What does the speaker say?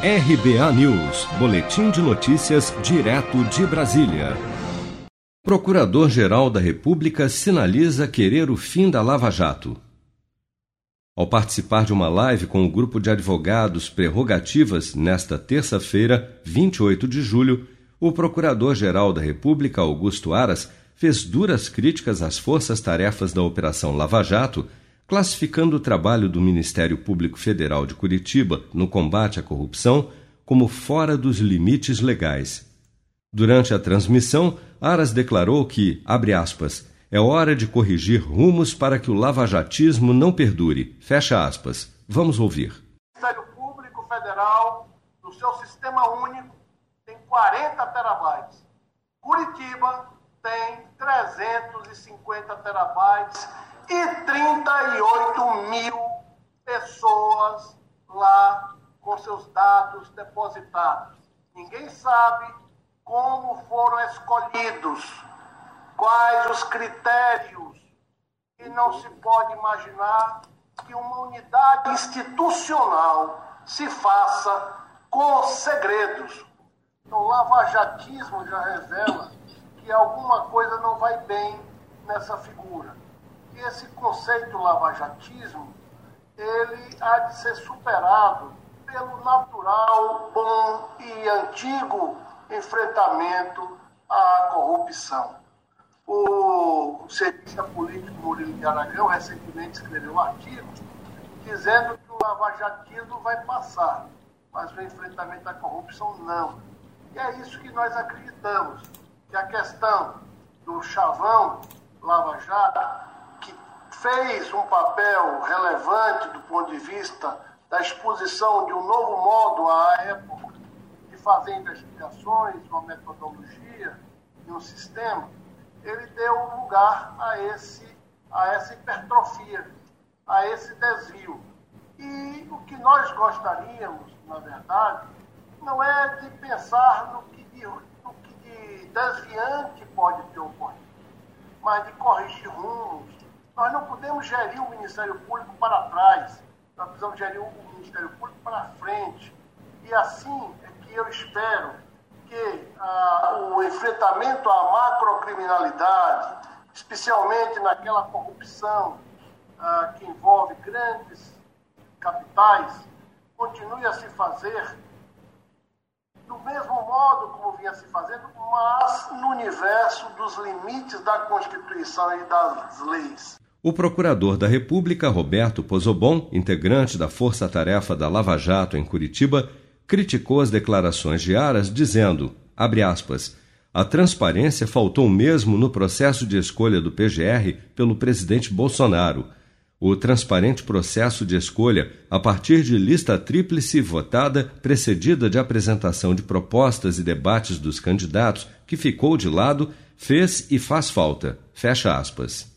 RBA News, Boletim de Notícias, direto de Brasília. Procurador-Geral da República sinaliza querer o fim da Lava Jato. Ao participar de uma live com o grupo de advogados Prerrogativas nesta terça-feira, 28 de julho, o Procurador-Geral da República, Augusto Aras, fez duras críticas às forças-tarefas da Operação Lava Jato classificando o trabalho do Ministério Público Federal de Curitiba no combate à corrupção como fora dos limites legais. Durante a transmissão, Aras declarou que, abre aspas, é hora de corrigir rumos para que o lavajatismo não perdure. Fecha aspas. Vamos ouvir. O Ministério Público Federal, no seu sistema único, tem 40 terabytes. Curitiba tem 350 terabytes e 38 mil pessoas lá com seus dados depositados. Ninguém sabe como foram escolhidos, quais os critérios, e não se pode imaginar que uma unidade institucional se faça com segredos. Então, o lavajatismo já revela que alguma coisa não vai bem nessa figura esse conceito lavajatismo ele há de ser superado pelo natural, bom e antigo enfrentamento à corrupção. O cientista político Murilo de Aragão recentemente escreveu um artigo dizendo que o lavajatismo vai passar, mas o enfrentamento à corrupção não. E é isso que nós acreditamos, que a questão do chavão Lava Jato fez um papel relevante do ponto de vista da exposição de um novo modo à época de fazer investigações, uma metodologia e um sistema, ele deu lugar a, esse, a essa hipertrofia, a esse desvio. E o que nós gostaríamos, na verdade, não é de pensar no que de, no que de desviante pode ter ocorrido, mas de corrigir rumos, nós não podemos gerir o Ministério Público para trás, nós precisamos gerir o Ministério Público para frente. E assim é que eu espero que ah, o enfrentamento à macrocriminalidade, especialmente naquela corrupção ah, que envolve grandes capitais, continue a se fazer do mesmo modo como vinha se fazendo, mas no universo dos limites da Constituição e das leis. O procurador da República, Roberto Pozobon, integrante da Força Tarefa da Lava Jato em Curitiba, criticou as declarações de Aras, dizendo, aspas, a transparência faltou mesmo no processo de escolha do PGR pelo presidente Bolsonaro. O transparente processo de escolha, a partir de lista tríplice votada, precedida de apresentação de propostas e debates dos candidatos, que ficou de lado, fez e faz falta. Fecha aspas.